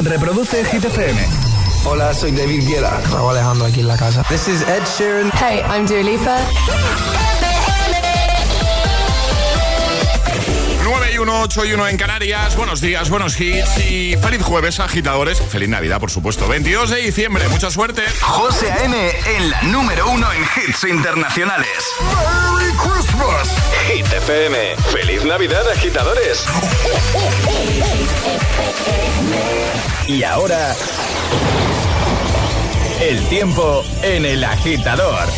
Reproduce Hit FM. Hola, soy David Guetta. Raúl Alejandro aquí en la casa. This is Ed Sheeran. Hey, I'm Dua Lipa. 1, 8 y 1 en Canarias. Buenos días, buenos hits y feliz jueves, agitadores. Feliz Navidad, por supuesto. 22 de diciembre, mucha suerte. José A.M. en la número uno en hits internacionales. ¡Merry Christmas! Hit FM. ¡Feliz Navidad, agitadores! Y ahora... El tiempo en el agitador.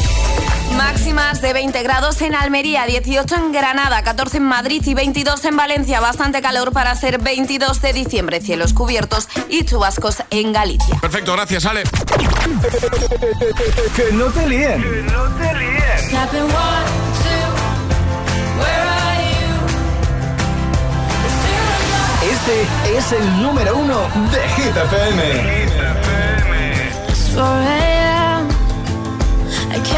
Máximas de 20 grados en Almería, 18 en Granada, 14 en Madrid y 22 en Valencia. Bastante calor para ser 22 de diciembre. Cielos cubiertos y chubascos en Galicia. Perfecto, gracias, Ale. que no te líen. Que no te líen. Este es el número uno de Hit FM. I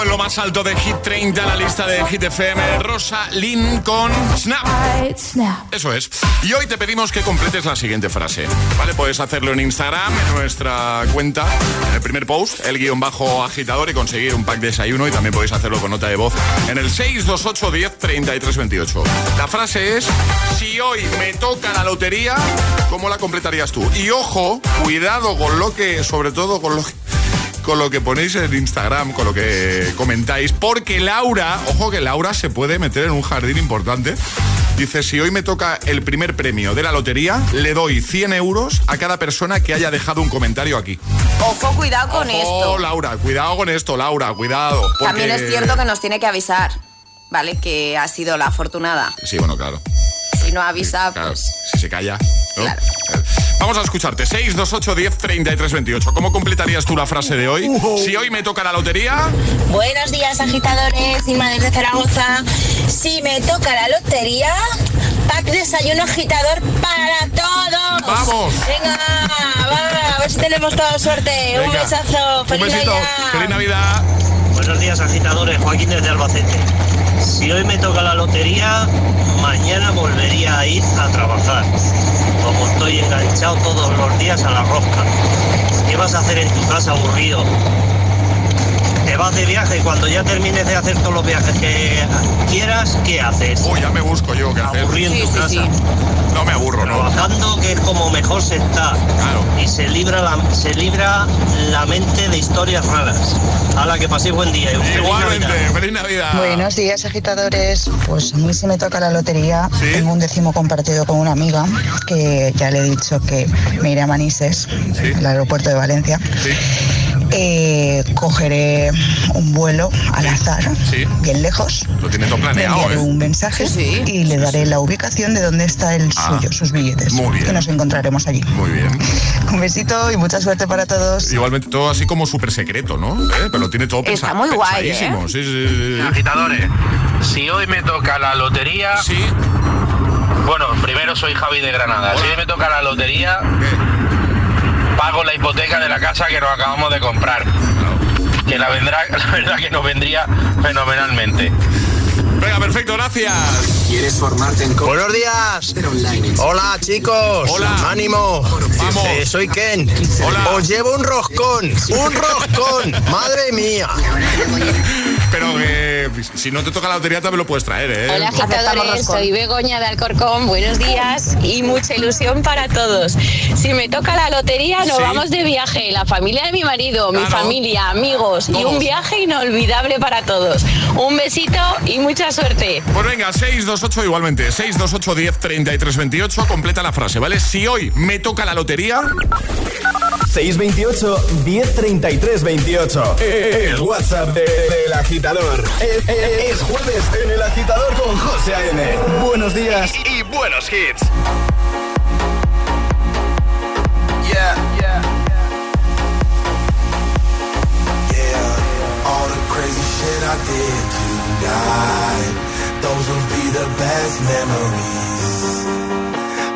En lo más alto de Hit 30, la lista de Hit FM, Rosa Lynn con Snap. Eso es. Y hoy te pedimos que completes la siguiente frase. ¿Vale? Puedes hacerlo en Instagram, en nuestra cuenta, en el primer post, el guion bajo agitador y conseguir un pack de desayuno. Y también podéis hacerlo con nota de voz en el 628 10 33 28. La frase es: Si hoy me toca la lotería, ¿cómo la completarías tú? Y ojo, cuidado con lo que, sobre todo con lo que con lo que ponéis en Instagram, con lo que comentáis, porque Laura, ojo que Laura se puede meter en un jardín importante. Dice, si hoy me toca el primer premio de la lotería, le doy 100 euros a cada persona que haya dejado un comentario aquí. Ojo, cuidado con ojo, esto. Laura, cuidado con esto, Laura, cuidado. También es cierto que nos tiene que avisar, ¿vale? Que ha sido la afortunada. Sí, bueno, claro. Si no avisa, pues... Si se calla, Claro. Vamos a escucharte. 628 10 33 28. ¿Cómo completarías tú la frase de hoy? Si hoy me toca la lotería. Buenos días, agitadores y madres de Zaragoza. Si me toca la lotería, pack desayuno agitador para todos. ¡Vamos! Venga. si tenemos toda suerte. Un besazo. Un Feliz besito. Navidad. Feliz Navidad. Buenos días, agitadores. Joaquín desde Albacete. Si hoy me toca la lotería, mañana volvería a ir a trabajar. Como estoy enganchado todos los días a la rosca. ¿Qué vas a hacer en tu casa aburrido? Te vas de viaje y cuando ya termines de hacer todos los viajes que quieras, ¿qué haces? Uy, ya me busco yo qué hacer. Aburrido en Sí, sí, casa. sí. No me aburro, ¿no? Trabajando que es como mejor se está. Claro. Y se libra la, se libra la mente de historias raras. A la que paséis buen día. y feliz Igualmente. Navidad. Feliz Navidad. Buenos días, agitadores. Pues a mí si me toca la lotería. Sí. Tengo un décimo compartido con una amiga que ya le he dicho que me iré a Manises, Sí. al aeropuerto de Valencia. Sí. Eh, cogeré un vuelo al azar, Sí. bien lejos. Lo tiene todo Le planeado, enviaré ¿eh? un mensaje Sí, sí. y le daré la ubicación de dónde está el Ah, suyo, sus billetes. muy bien. Que nos encontraremos allí. Muy bien. Un besito y mucha suerte para todos. Igualmente todo así como súper secreto, ¿no? ¿Eh? Pero lo tiene todo Está pensa- muy guay, ¿eh? pensadísimo. Sí, sí, sí, sí. Agitadores, si hoy me toca la lotería, Sí. bueno, primero soy Javi de Granada, si hoy me toca la lotería, ¿Qué? Pago la hipoteca de la casa que nos acabamos de comprar. Que la vendrá, la verdad que nos vendría fenomenalmente. Venga, perfecto, gracias. ¿Quieres formarte en Buenos días. Hola chicos. Hola. Ánimo. Vamos. Eh, soy Ken. Hola. Os llevo un roscón. Un roscón. Madre mía. Pero que si no te toca la lotería también lo puedes traer, ¿eh? Hola agitadores, soy Begoña de Alcorcón, buenos días y mucha ilusión para todos. Si me toca la lotería nos Sí. vamos de viaje, la familia de mi marido, mi familia, amigos y un viaje inolvidable para todos. Un besito y mucha suerte. Pues venga, 628 igualmente. 628 10 33 28. Completa la frase, ¿vale? Si hoy me toca la lotería. 628 1033 28. El WhatsApp de- del agitador. Es, es- es jueves en el agitador con José A.M. Buenos días y, buenos hits. Yeah, yeah, yeah. All the crazy shit I did tonight. Those will be the best memories.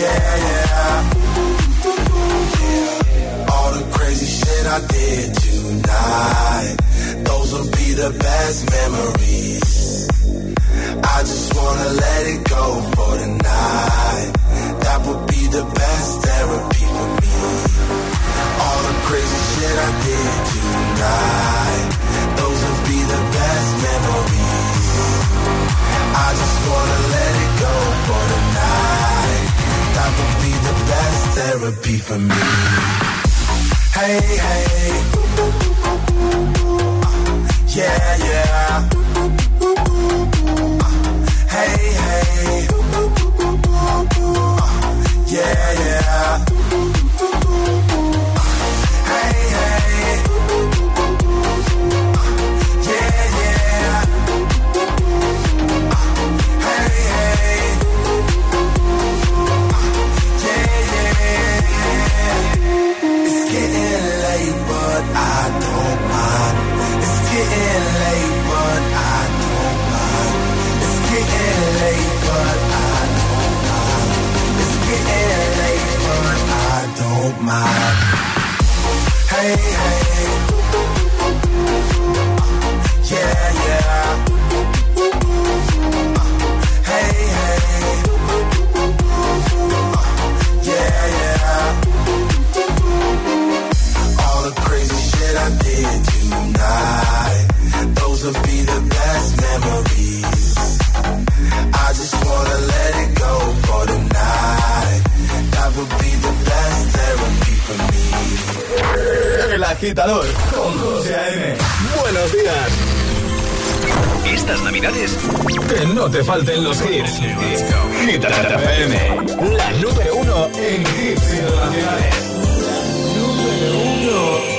Yeah, yeah. All the crazy shit I did tonight. Those will be the best memories. I just wanna let it go for. That would be the best therapy for me. All the crazy shit I did tonight. I just wanna let it go for tonight. That would be the best therapy for me. Hey, hey. Yeah, yeah. Hey, hey. Yeah, yeah. Don't mind. Hey, hey. Agitador con José A.M. Buenos días. Estas navidades, que no te falten los hits. Hit FM, la número uno en hits internacionales. Número uno.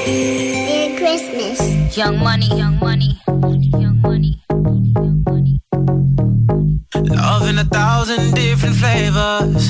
Merry Christmas. Young money, young money, young money, young money. Love in a thousand different flavors.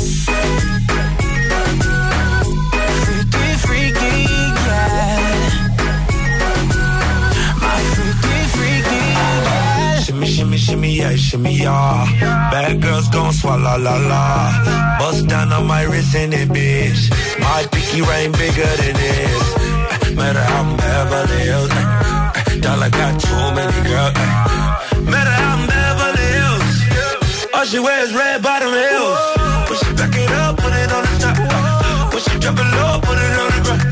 Shimmy, yeah, shimmy, yeah. Bad girls gon' swallow la la. Bust down on my wrist in it, bitch. My pinky ring bigger than this. Eh, Matter how I'm Beverly Hills. eh, Dollar got too many girls. Matter how I'm Beverly Hills. All she wears red bottom heels. Push it back it up, put it on the top. Push it drop it low, put it on the ground.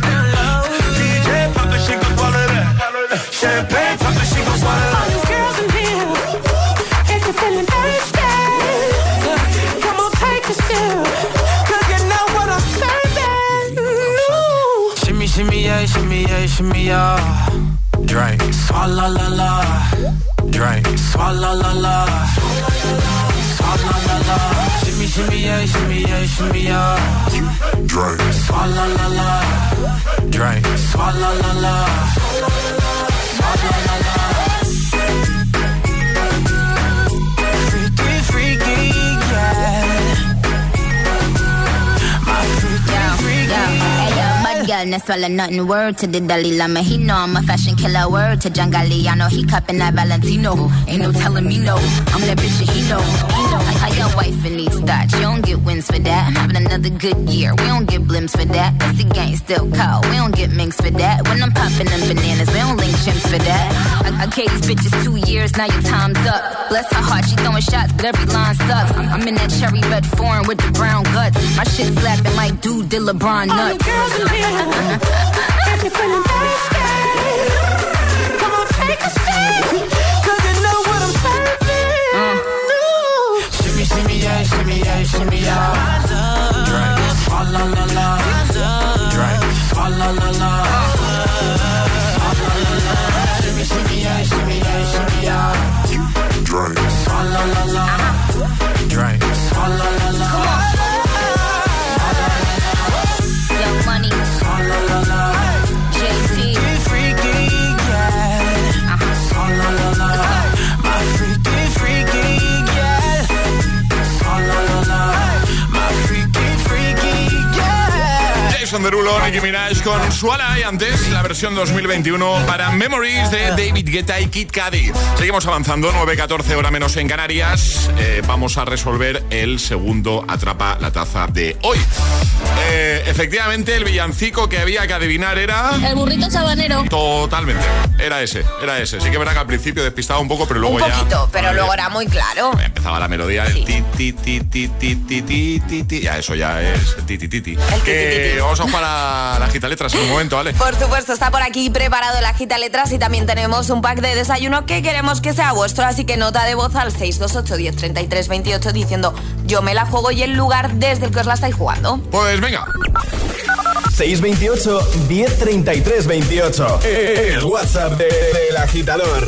DJ pop it, she gon' swallow that. Champagne yeah, shimmy, yeah. Drink, swalla la la. Drink, swalla la la. Swalla la la. Shimmy, shimmy, yeah, shimmy, yeah, shimmy, yeah. Drink, swalla la la. Drink, swalla la la. Swalla la la. Girl, swallow nothing. Word to the Dalai Lama. He know I'm a fashion killer. Word to John Galliano. He cupping that Valentino. Ain't no telling me no. I'm that bitch that he know. He know. How your wife in needs that. You don't get wins for that. I'm having another good year. We don't get blimps for that. That's the gang still call. We don't get minks for that. When I'm popping them bananas, we don't link chimps for that. I, I gave these bitches two years. Now your time's up. Bless her heart. She throwing shots, but every line sucks. I'm, in that cherry red foreign with the brown guts. My shit slapping like dude did LeBron All you nuts. girls in here, if you're feeling thirsty, come on take a sip, Shimmy, shimmy, yeah, shimmy, yeah, shimmy, yeah. Drink, swalla la la. Drink, swalla la la. Swalla la la. Shimmy, shimmy, yeah, shimmy, yeah, shimmy, yeah. Drink, swalla la la. Drink, swalla la la. con Derulo, Nicki Minaj con Suala y antes la versión 2021 para Memories de David Guetta y Kid Cudi. Seguimos avanzando, 9.14 hora menos en Canarias. Eh, vamos a resolver el segundo Atrapa la Taza de hoy. Eh, efectivamente, el villancico que había que adivinar era... El burrito sabanero. Totalmente, era ese, era ese. Sí que verá que al principio despistaba un poco, pero luego ya. un poquito, ya... pero luego era muy claro. Empezaba la melodía. Sí. Ti, ti, ti, ti, ti, ti, ti, ti, ya, eso ya es ti, ti, ti, ti. El ti, ti, ti, ti. Vamos a jugar a la gita letras en un momento, ¿vale? Por supuesto, está por aquí preparado la gita letras y también tenemos un pack de desayuno que queremos que sea vuestro, así que nota de voz al 628 10 33 28 diciendo yo me la juego y el lugar desde el que os la estáis jugando. Pues venga. 628 1033 28. El WhatsApp de- del agitador.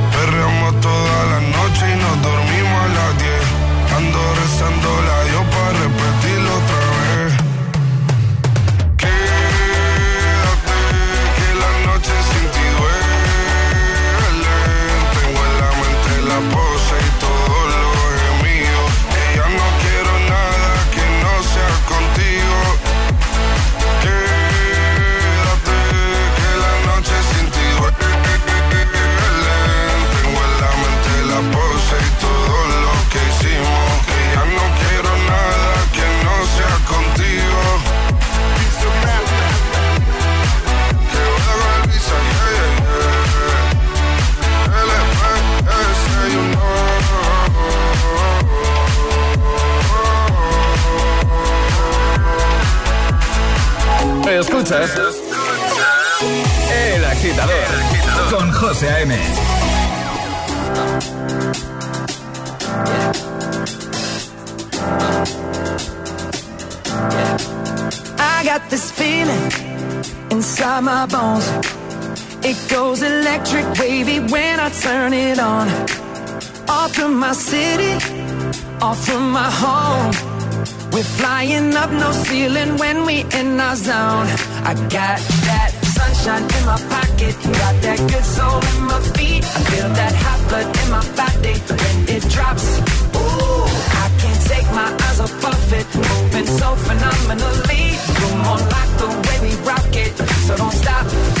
Rezando la turn it on. Off from my city, off from my home. We're flying up no ceiling when we in our zone. I got that sunshine in my pocket, got that good soul in my feet. I feel that hot blood in my body when it drops. Ooh, I can't take my eyes off of it, moving so phenomenally. Come on, like the way we rock it, so don't stop.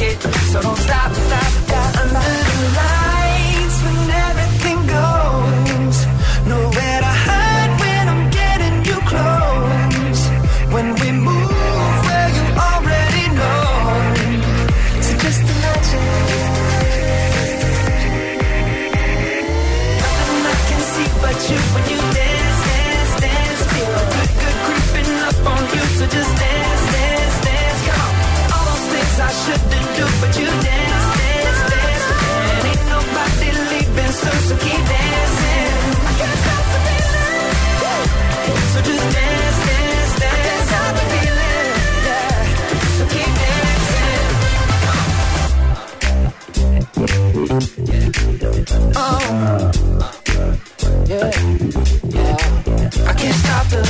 so don't stop, stop, stop. Oh. Yeah. Yeah. I can't stop the.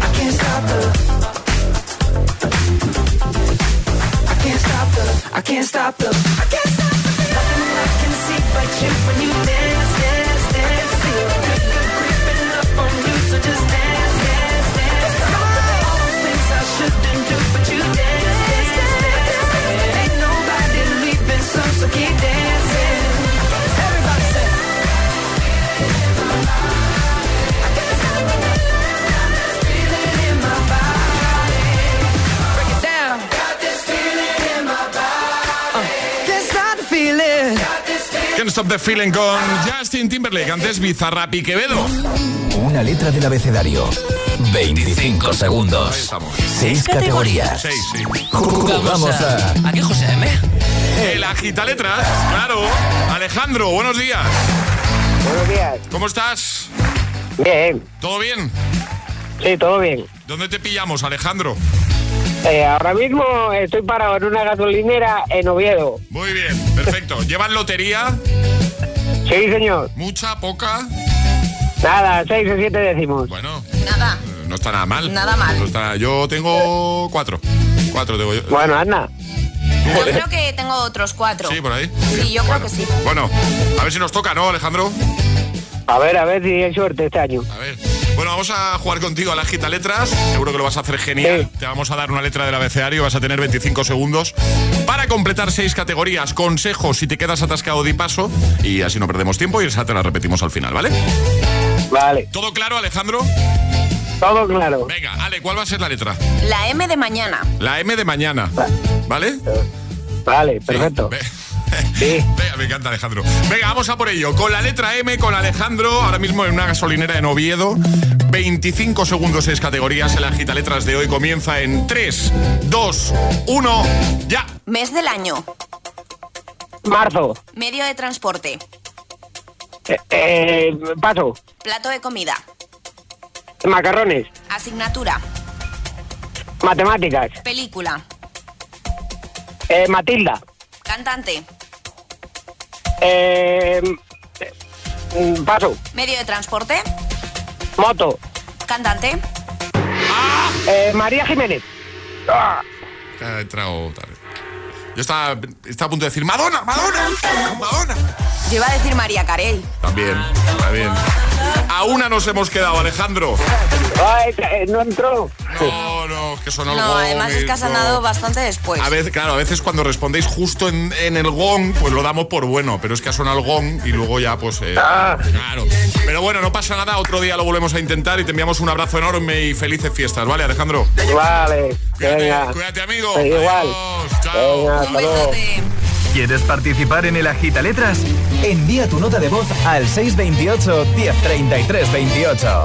I can't stop the. I can't stop the. I can't stop the. I can't stop the. Nothing I can see but you when you dance. Stop the Feeling con Justin Timberlake, antes Bizarrap y Quevedo. Una letra del abecedario. 25 segundos. 6 categorías. Seis, sí. Jugamos a. ¿A qué José M? El agita letras, claro. Alejandro, buenos días. Buenos días. ¿Cómo estás? Bien. ¿Todo bien? Sí, todo bien. ¿Dónde te pillamos, Alejandro? Eh, ahora mismo estoy parado en una gasolinera en Oviedo. Muy bien, perfecto. ¿Llevan lotería? Sí, señor. ¿Mucha, poca? Nada, seis o siete décimos. Bueno, Nada. eh, no está nada mal. Nada mal. No está- yo tengo cuatro. Cuatro tengo yo. Bueno, anda. Yo creo que tengo otros cuatro. Sí, por ahí. Sí, yo creo que sí. Bueno, a ver si nos toca, ¿no, Alejandro? A ver, a ver si hay suerte este año. A ver. Bueno, vamos a jugar contigo a la gita letras. Seguro que lo vas a hacer genial. Te vamos a dar una letra del abecedario. Vas a tener 25 segundos para completar seis categorías. Consejos si te quedas atascado de paso. Y así no perdemos tiempo y esa te la repetimos al final, ¿vale? Vale. ¿Todo claro, Alejandro? Todo claro. Venga, Ale, ¿cuál va a ser la letra? La M de mañana. La M de mañana. ¿Vale? Vale, perfecto. Venga, me encanta Alejandro. Venga, vamos a por ello. Con la letra M, con Alejandro, ahora mismo en una gasolinera en Oviedo. 25 segundos, seis categorías. El agita letras de hoy comienza en 3, 2, 1, ya. Mes del año. Marzo. Medio de transporte. Eh, eh, paso. Plato de comida. Macarrones. Asignatura. Matemáticas. Película. Eh, Matilda. Cantante. Eh, paso. Medio de transporte. Moto. Cantante. Eh, María Jiménez. Ha entrado tarde. Yo estaba, estaba a punto de decir Madonna, Madonna, Madonna. Yo iba a decir María Carey. También, está bien. A una nos hemos quedado, Alejandro. Ay, eh, no entró. No, no, que sonó el No, gong además es que has andado bastante después. A veces, claro, a veces cuando respondéis justo en, en el gong, pues lo damos por bueno, pero es que ha sonado el gong y luego ya, pues. eh, Claro. Pero bueno, no pasa nada, otro día lo volvemos a intentar y te enviamos un abrazo enorme y felices fiestas, ¿vale, Alejandro? Vale, venga. Cuídate, amigo. Eh, igual. Adiós, chao. Venga, hasta luego. ¿Quieres participar en el Agita Letras? Envía tu nota de voz al 628 1033 28.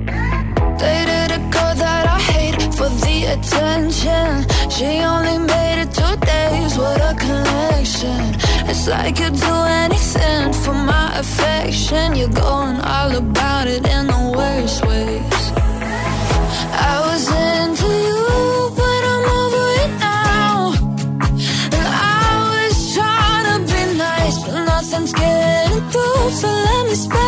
Dated a girl that I hate for the attention. She only made it two days, what a connection. It's like you'd do anything for my affection. You're going all about it in the worst ways. I was into you, but I'm over it now. And I was trying to be nice, but nothing's getting through. So let me spell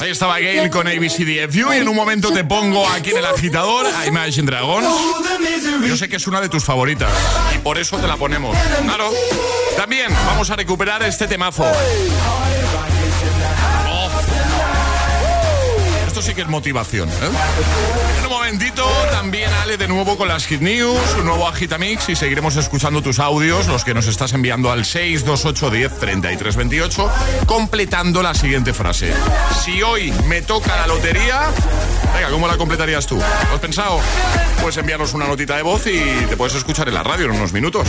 Ahí estaba Gail con ABCDFU y en un momento te pongo aquí en el agitador a Imagine Dragons. Yo sé que es una de tus favoritas y por eso te la ponemos. Claro. También vamos a recuperar este temazo. Que es motivación. ¿eh? En un momentito también Ale de nuevo con las Hit News, un nuevo Agitamix y seguiremos escuchando tus audios, los que nos estás enviando al 628103328, completando la siguiente frase. Si hoy me toca la lotería, venga, ¿cómo la completarías tú? ¿Lo has pensado? Puedes enviarnos una notita de voz y te puedes escuchar en la radio en unos minutos.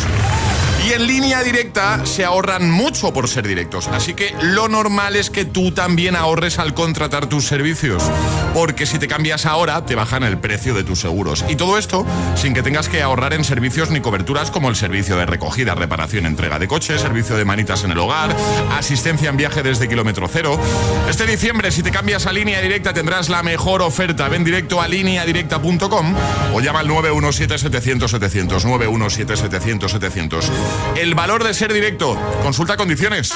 Y en línea directa se ahorran mucho por ser directos, así que lo normal es que tú también ahorres al contratar tus servicios, porque si te cambias ahora te bajan el precio de tus seguros. Y todo esto sin que tengas que ahorrar en servicios ni coberturas como el servicio de recogida, reparación, entrega de coche, servicio de manitas en el hogar, asistencia en viaje desde kilómetro cero. Este diciembre si te cambias a línea directa tendrás la mejor oferta. Ven directo a lineadirecta.com o llama al 917 700 700 917 700 700. El valor de ser directo. Consulta condiciones.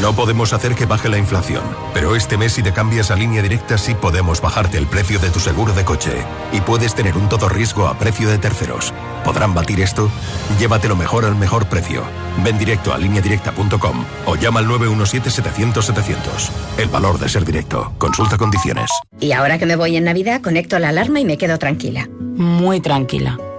No podemos hacer que baje la inflación, pero este mes si te cambias a línea directa sí podemos bajarte el precio de tu seguro de coche y puedes tener un todo riesgo a precio de terceros. ¿Podrán batir esto? Llévatelo mejor al mejor precio. Ven directo a lineadirecta.com o llama al 917-700-700. El valor de ser directo. Consulta condiciones. Y ahora que me voy en Navidad, conecto la alarma y me quedo tranquila. Muy tranquila.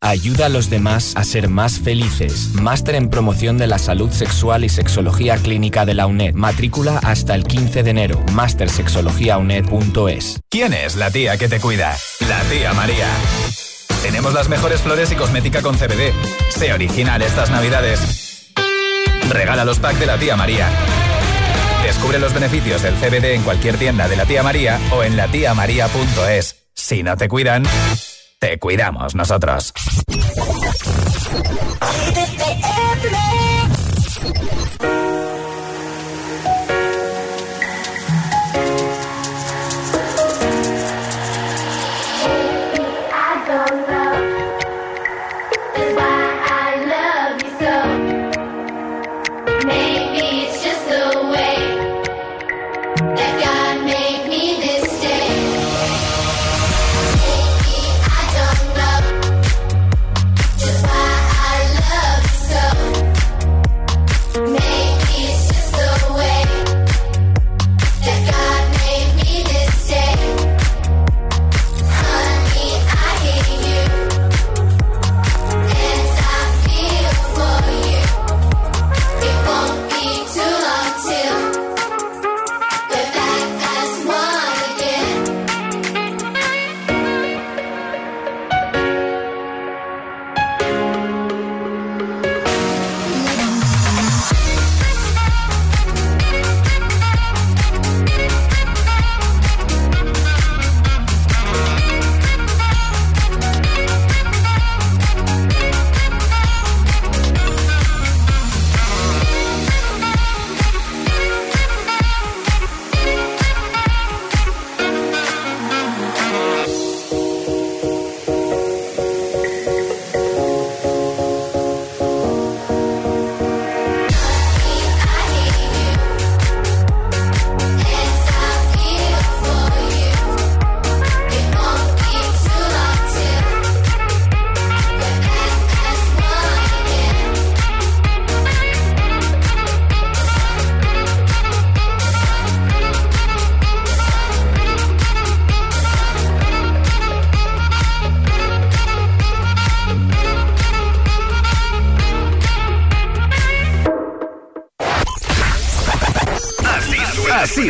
Ayuda a los demás a ser más felices. Máster en promoción de la salud sexual y sexología clínica de la UNED. Matrícula hasta el 15 de enero. Mastersexologiauned.es. ¿Quién es la tía que te cuida? La tía María. Tenemos las mejores flores y cosmética con CBD. Sé original estas navidades. Regala los packs de la tía María. Descubre los beneficios del CBD en cualquier tienda de la tía María o en latiamaría.es. Si no te cuidan, te cuidamos nosotros.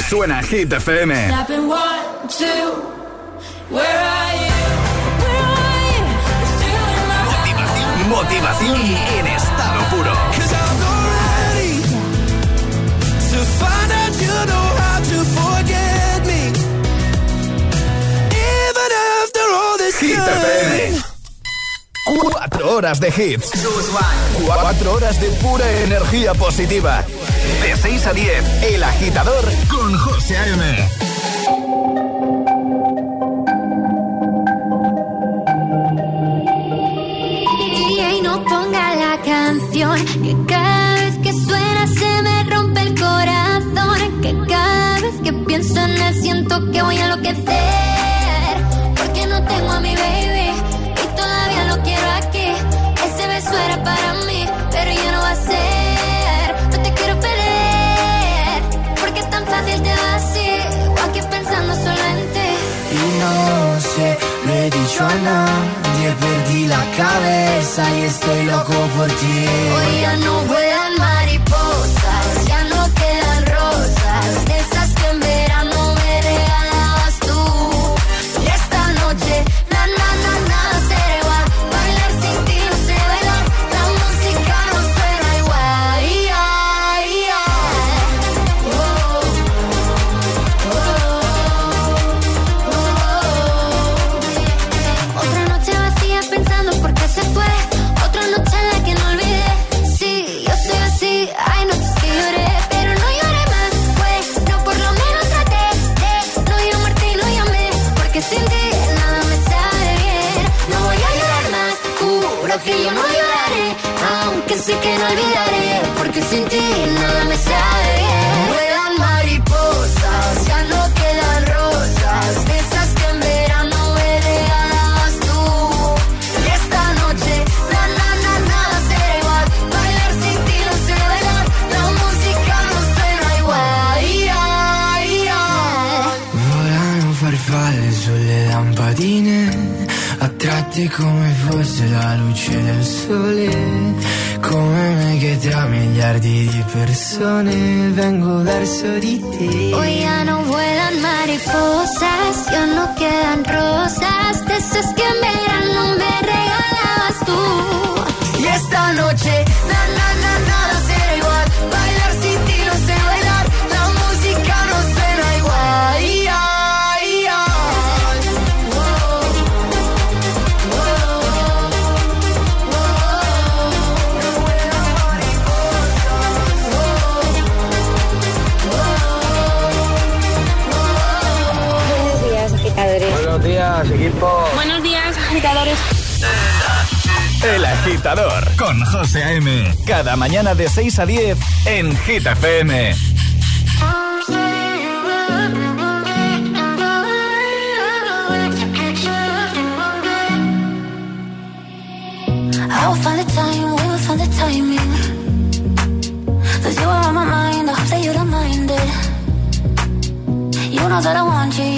Suena Hit FM. Motivación, motivación en estado puro. Hit FM. Cuatro horas de hits. Cuatro horas de pura energía positiva. De 6 a 10, El Agitador con José A.M. Y no ponga la canción que persona Dia per di la cabeza y estoy loco por ti Hoy ya no vuelvo a 10 en Hit I'll find the time, we find the timing. You mind, you don't mind it. You know that I want you.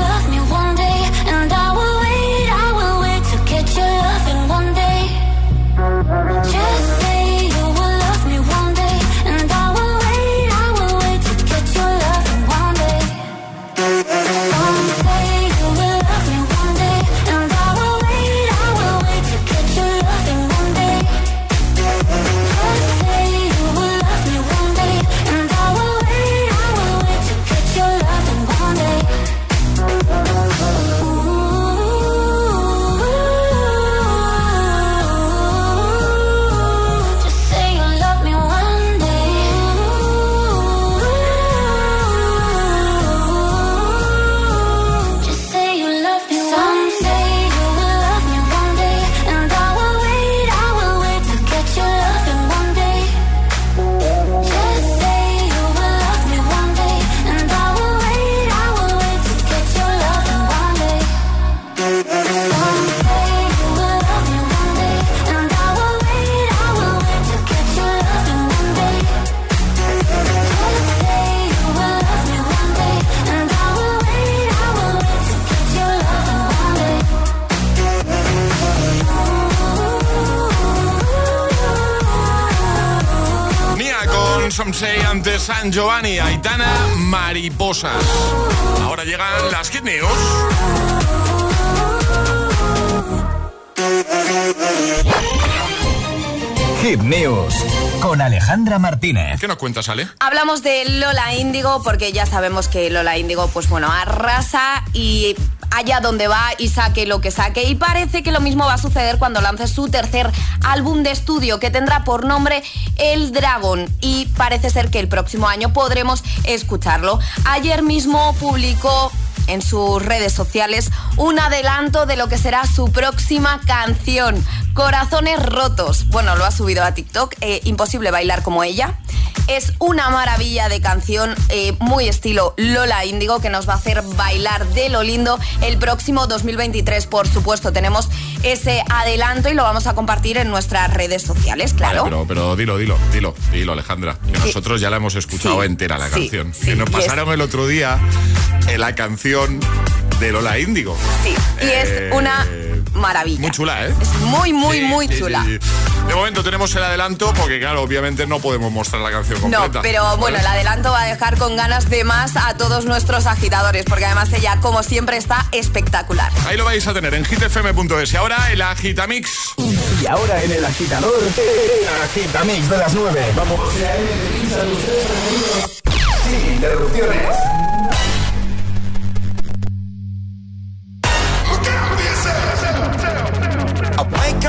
San Giovanni, Aitana, Mariposas. Ahora llegan las Kid News. Hit News con Alejandra Martínez. ¿Qué nos cuentas, Ale? Hablamos de Lola Índigo porque ya sabemos que Lola Índigo, pues bueno, arrasa y allá donde va y saque lo que saque. Y parece que lo mismo va a suceder cuando lance su tercer álbum de estudio que tendrá por nombre El Dragon. Y parece ser que el próximo año podremos escucharlo. Ayer mismo publicó en sus redes sociales un adelanto de lo que será su próxima canción, Corazones Rotos. Bueno, lo ha subido a TikTok, eh, imposible bailar como ella. Es una maravilla de canción, eh, muy estilo Lola Índigo, que nos va a hacer bailar de lo lindo el próximo 2023. Por supuesto, tenemos ese adelanto y lo vamos a compartir en nuestras redes sociales, claro. pero, pero dilo, dilo, dilo, dilo, Alejandra. Que nosotros ya la hemos escuchado entera la canción. que nos pasaron el otro día en la canción de Lola Índigo. Sí, y es Eh, una maravilla. Muy chula, ¿eh? Es muy, muy, Sí, muy sí, chula. sí, sí. De momento tenemos el adelanto porque, claro, obviamente no podemos mostrar la canción completa. No, pero bueno, el adelanto va a dejar con ganas de más a todos nuestros agitadores, porque además ella, como siempre, está espectacular. Ahí lo vais a tener en hitfm.es. Y ahora el Agitamix. Y ahora en el agitador, el agitamix de las 9. Vamos. Sin interrupciones.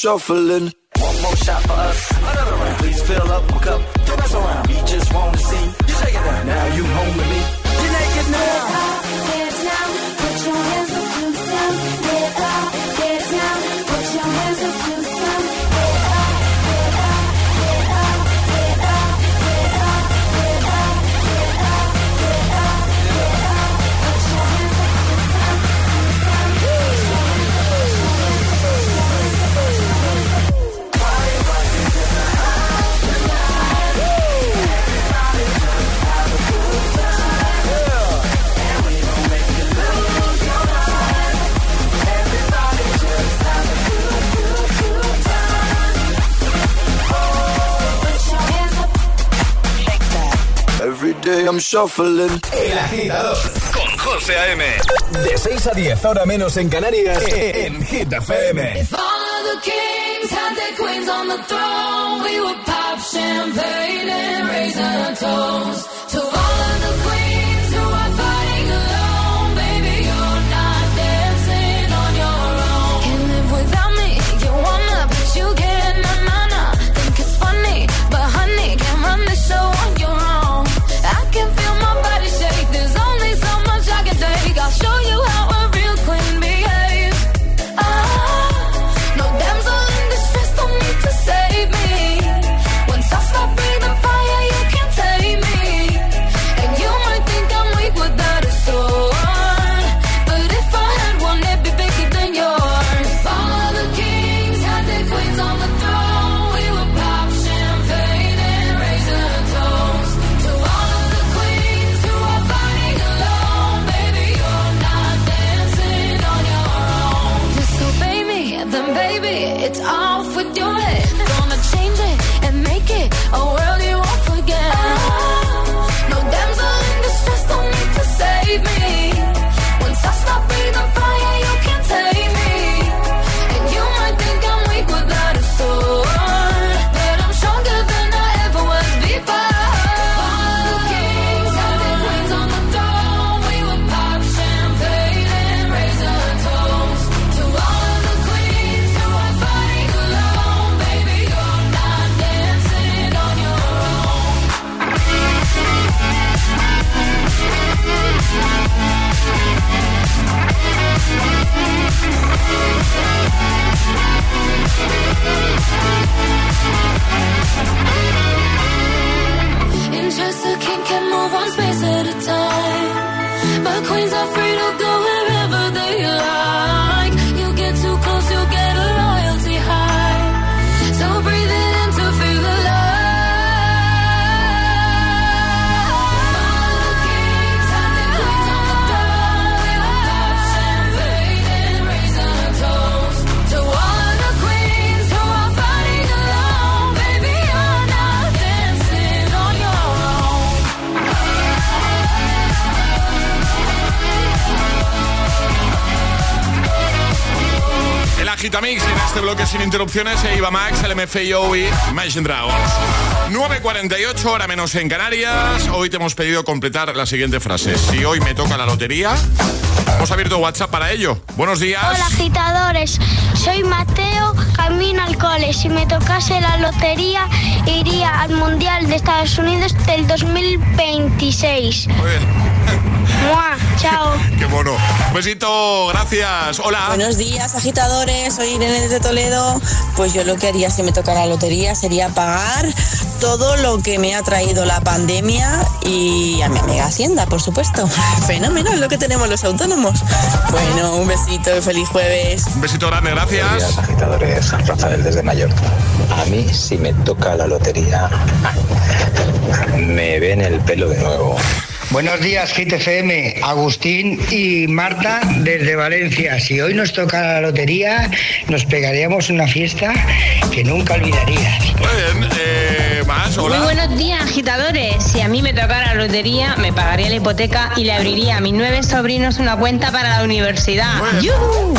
shuffling. shuffling. El agitador con José A.M. De 6 a 10, ahora menos en Canarias, eh, eh. en Hit FM. If all of the kings had their queens on the throne, we would pop champagne and raise our toast to all it's off, with your head. Gonna change it and make it a Vitamix en este bloque sin interrupciones e Iba Max, el MFAO y Imagine Dragons. 9.48, hora menos en Canarias. Hoy te hemos pedido completar la siguiente frase. Si hoy me toca la lotería, hemos abierto WhatsApp para ello. Buenos días. Hola, agitadores. Soy Mateo, camino al cole. Si me tocase la lotería, iría al Mundial de Estados Unidos del 2026. Muy bien. Chao. Qué mono. Un besito, gracias. Hola. Buenos días, agitadores. Soy Irene desde Toledo. Pues yo lo que haría si me tocara la lotería sería pagar todo lo que me ha traído la pandemia y a mi amiga Hacienda, por supuesto. Fenómeno, es lo que tenemos los autónomos. Bueno, un besito y feliz jueves. Un besito grande, gracias. Buenos días, agitadores. Rafael desde Mallorca. A mí, si me toca la lotería, me ven el pelo de nuevo. Buenos días, GTFM, Agustín y Marta desde Valencia. Si hoy nos toca la lotería, nos pegaríamos una fiesta que nunca olvidarías. Muy bien, eh, más, hola. Muy buenos días, agitadores. Si a mí me tocara la lotería, me pagaría la hipoteca y le abriría a mis nueve sobrinos una cuenta para la universidad. ¡Yujú!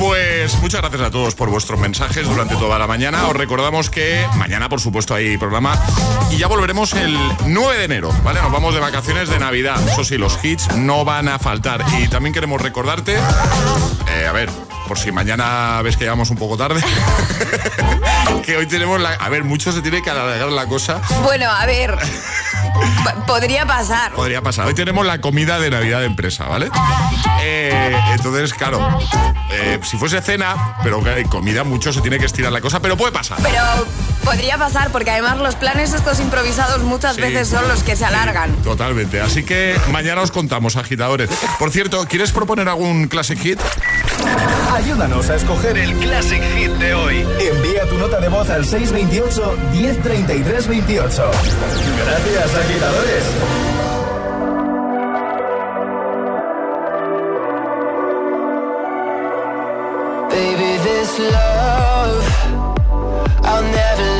Pues muchas gracias a todos por vuestros mensajes durante toda la mañana. Os recordamos que mañana, por supuesto, hay programa y ya volveremos el 9 de enero, ¿vale? Nos vamos de vacaciones de Navidad. Eso sí, los hits no van a faltar. Y también queremos recordarte, eh, a ver, por si mañana ves que llegamos un poco tarde, que hoy tenemos la... A ver, mucho se tiene que alargar la cosa. Bueno, a ver. Podría pasar. Podría pasar. Hoy tenemos la comida de Navidad de empresa, ¿vale? Eh, entonces, claro, eh, si fuese cena, pero que hay comida, mucho se tiene que estirar la cosa, pero puede pasar. Pero podría pasar porque además los planes estos improvisados muchas Sí. veces son los que se alargan. Totalmente. Así que mañana os contamos, agitadores. Por cierto, ¿quieres proponer algún classic hit? Ayúdanos a escoger el Classic Hit de hoy. Envía tu nota de voz al 628 1033 28. Gracias, agitadores. Baby, this love, I'll never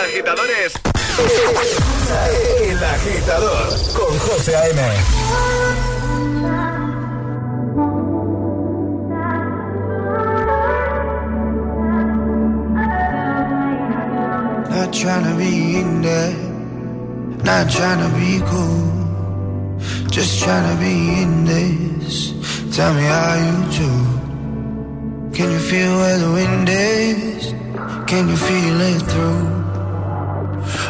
agitadores. El agitador con José A.M. Not trying to be in there, not trying to be cool. Just trying to be in this. Tell me how you do. Can you feel where the wind is? Can you feel it through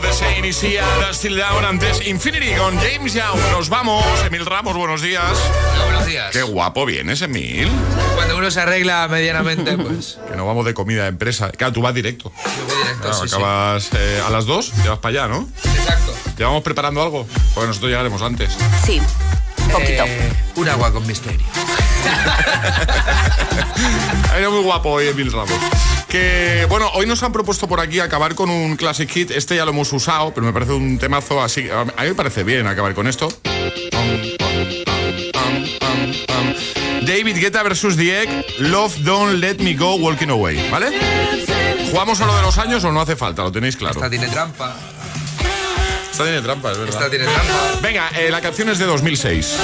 Temazo de y Sia, Still Down, antes Infinity con James Young. Nos vamos. Emil Ramos, buenos días. buenos días. Qué guapo vienes, Emil. Cuando uno se arregla medianamente, pues. Que no vamos de comida de empresa. Claro, tú vas directo. Yo voy directo, Claro, sí, sí. acabas eh, a las 2, te vas para allá, ¿no? Exacto. ¿Te vamos preparando algo? Porque nosotros llegaremos antes. Sí, un poquito. Eh, un agua con misterio. Ha ido muy guapo hoy Emil Ramos. Que bueno, hoy nos han propuesto por aquí acabar con un classic hit. Este ya lo hemos usado, pero me parece un temazo así. A mí me parece bien acabar con esto. David Guetta versus The Egg, Love Don't Let Me Go Walking Away, ¿vale? ¿Jugamos a lo de los años o no hace falta? Lo tenéis claro. Esta tiene trampa. Esta tiene trampa, es verdad. Esta tiene trampa. Venga, eh, la canción es de 2006.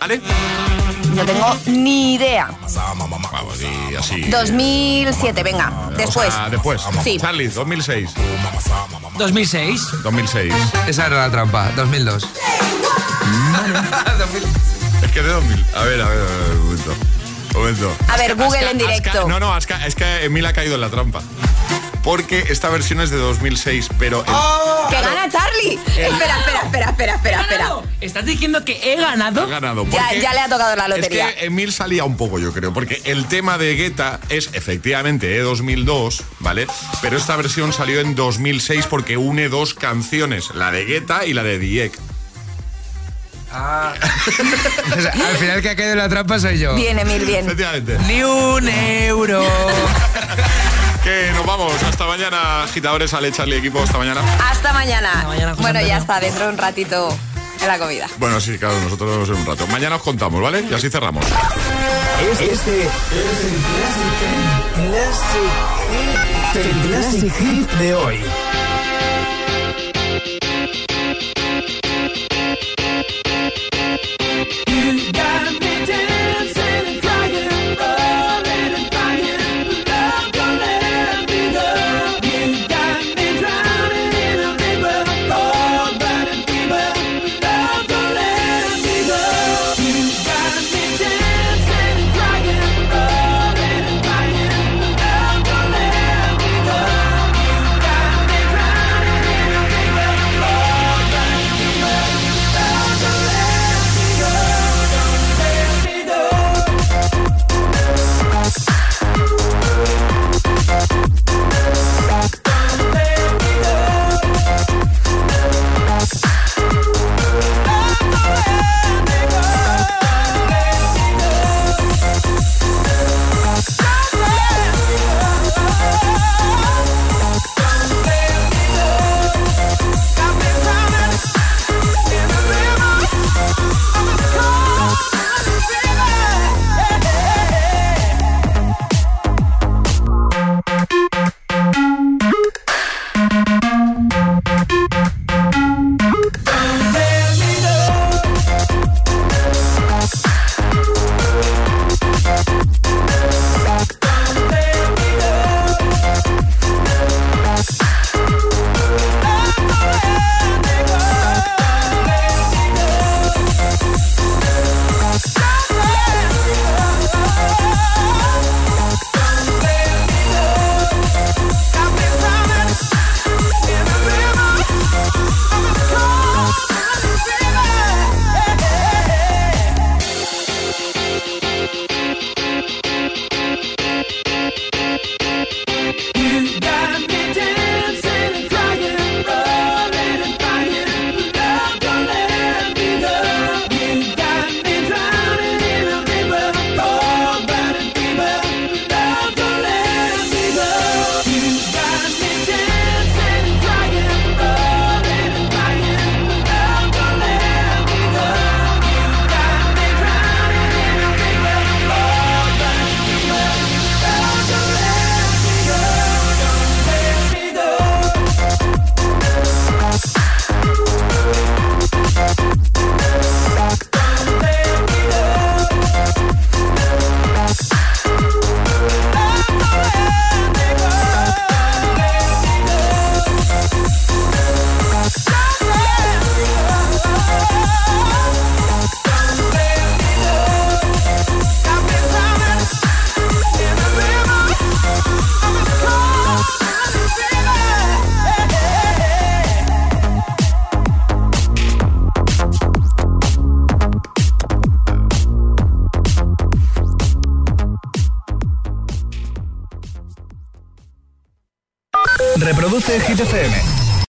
¿Vale? No tengo ni idea. Vamos, y así. 2007, venga, después. O sea, después. Sí. Charlie, 2006. 2006. 2006. Esa era la trampa. 2002. Es que de 2000. A ver, a ver, a ver, un momento. Un momento. A ver, Google Aska- en directo. Aska- no, no, Aska- es que Emil ha caído en la trampa. Porque esta versión es de 2006, pero... el- ¡Que gana Charlie! Espera, espera, espera, espera, espera, espera. ¿Estás diciendo que he ganado? Ha ganado. Ya, ya le ha tocado la lotería. Es que Emil salía un poco, yo creo, porque el tema de Guetta es efectivamente de 2002, ¿vale? Pero esta versión salió en 2006 porque une dos canciones, la de Guetta y la de Diek. Ah. O sea, al final que ha caído en la trampa soy yo. Bien, Emil, bien. Efectivamente. Ni un euro. Que nos vamos. Hasta mañana, agitadores, Ale, Charlie, equipo. Hasta mañana. Hasta mañana. bueno, ya está, dentro de un ratito en la comida. Bueno, sí, claro, nosotros en un rato. Mañana os contamos, ¿vale? Y así cerramos. Este es el Classic, el classic Hit de hoy.